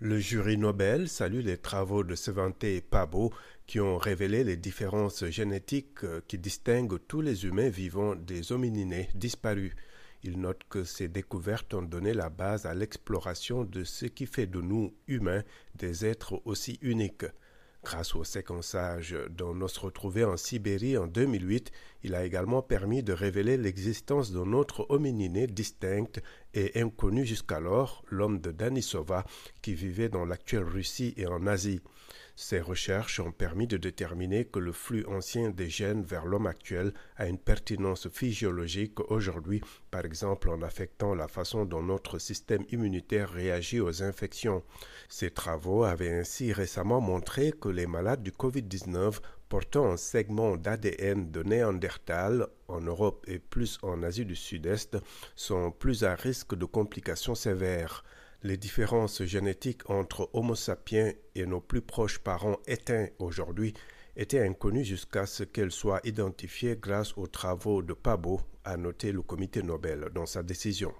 Le jury Nobel salue les travaux de Svante et Pabo qui ont révélé les différences génétiques euh, qui distinguent tous les humains vivants des homininés disparus. Il note que ces découvertes ont donné la base à l'exploration de ce qui fait de nous, humains, des êtres aussi uniques. Grâce au séquençage dont on se retrouvait en Sibérie en 2008, il a également permis de révéler l'existence d'un autre homininé distinct et inconnu jusqu'alors, l'homme de Danisova, qui vivait dans l'actuelle Russie et en Asie. Ces recherches ont permis de déterminer que le flux ancien des gènes vers l'homme actuel a une pertinence physiologique aujourd'hui, par exemple en affectant la façon dont notre système immunitaire réagit aux infections. Ces travaux avaient ainsi récemment montré que les malades du Covid-19 portant un segment d'ADN de Néandertal en Europe et plus en Asie du Sud-Est sont plus à risque de complications sévères. Les différences génétiques entre Homo sapiens et nos plus proches parents éteints aujourd'hui étaient inconnues jusqu'à ce qu'elles soient identifiées grâce aux travaux de Pabo, a noté le comité Nobel dans sa décision.